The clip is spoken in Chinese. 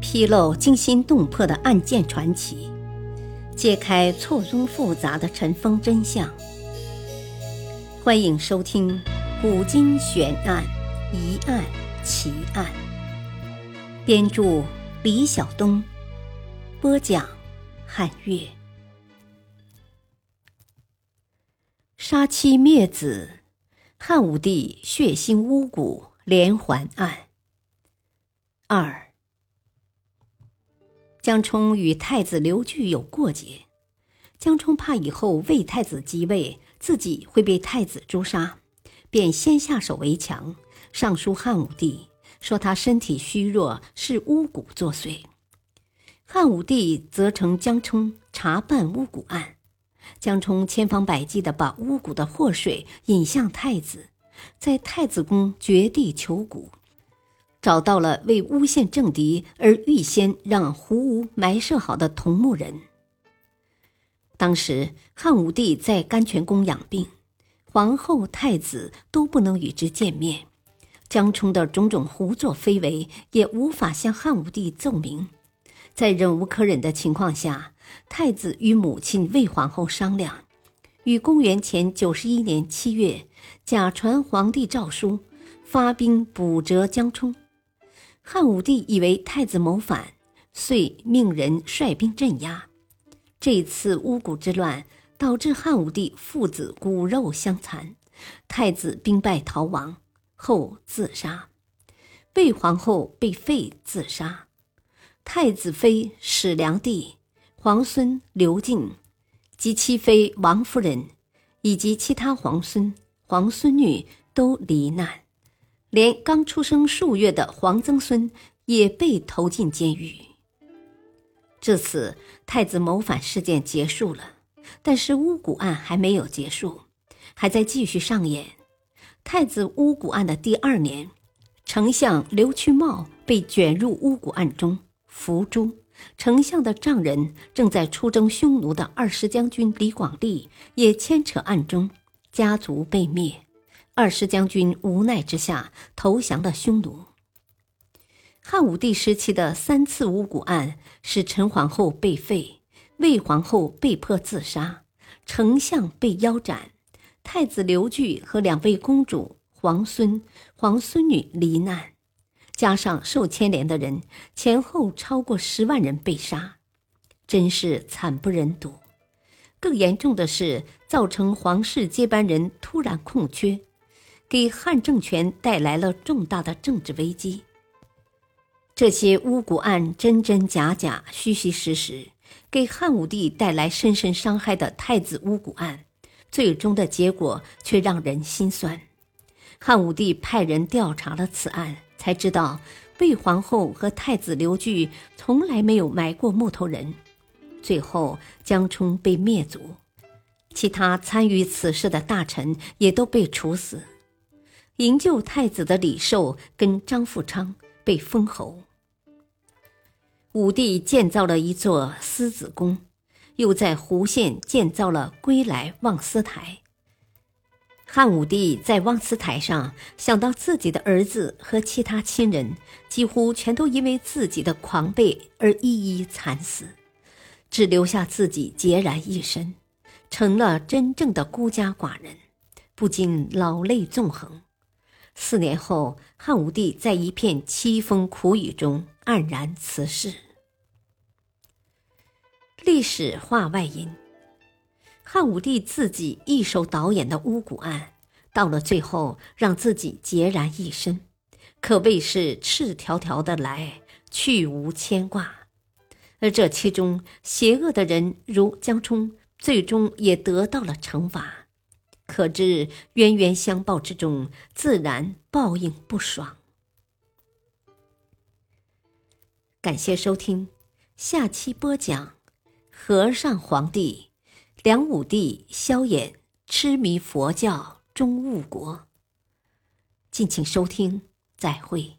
披露惊心动魄的案件传奇，揭开错综复杂的尘封真相。欢迎收听《古今悬案、疑案、奇案》，编著李晓东，播讲汉月。杀妻灭子，汉武帝血腥巫蛊连环案二。江充与太子刘据有过节，江充怕以后魏太子继位，自己会被太子诛杀，便先下手为强，上书汉武帝，说他身体虚弱，是巫蛊作祟。汉武帝责成江充查办巫蛊案，江充千方百计地把巫蛊的祸水引向太子，在太子宫掘地求蛊。找到了为诬陷政敌而预先让胡吴埋设好的同墓人。当时汉武帝在甘泉宫养病，皇后、太子都不能与之见面，江充的种种胡作非为也无法向汉武帝奏明。在忍无可忍的情况下，太子与母亲魏皇后商量，于公元前九十一年七月，假传皇帝诏书，发兵捕折江充。汉武帝以为太子谋反，遂命人率兵镇压。这次巫蛊之乱导致汉武帝父子骨肉相残，太子兵败逃亡后自杀，魏皇后被废自杀，太子妃史良娣、皇孙刘敬及妻妃王夫人以及其他皇孙、皇孙女都罹难。连刚出生数月的黄曾孙也被投进监狱。至此，太子谋反事件结束了，但是巫蛊案还没有结束，还在继续上演。太子巫蛊案的第二年，丞相刘屈茂被卷入巫蛊案中，伏诛。丞相的丈人正在出征匈奴的二十将军李广利也牵扯案中，家族被灭。二十将军无奈之下投降了匈奴。汉武帝时期的三次巫蛊案，使陈皇后被废，魏皇后被迫自杀，丞相被腰斩，太子刘据和两位公主、皇孙、皇孙女罹难，加上受牵连的人，前后超过十万人被杀，真是惨不忍睹。更严重的是，造成皇室接班人突然空缺。给汉政权带来了重大的政治危机。这些巫蛊案真真假假、虚虚实实，给汉武帝带来深深伤害的太子巫蛊案，最终的结果却让人心酸。汉武帝派人调查了此案，才知道魏皇后和太子刘据从来没有埋过木头人。最后，江充被灭族，其他参与此事的大臣也都被处死。营救太子的李寿跟张富昌被封侯。武帝建造了一座思子宫，又在湖县建造了归来望思台。汉武帝在望思台上想到自己的儿子和其他亲人几乎全都因为自己的狂悖而一一惨死，只留下自己孑然一身，成了真正的孤家寡人，不禁老泪纵横。四年后，汉武帝在一片凄风苦雨中黯然辞世。历史话外音：汉武帝自己一手导演的巫蛊案，到了最后让自己孑然一身，可谓是赤条条的来，去无牵挂。而这其中邪恶的人如江充，最终也得到了惩罚。可知冤冤相报之中，自然报应不爽。感谢收听，下期播讲：和尚皇帝梁武帝萧衍痴迷佛教终误国。敬请收听，再会。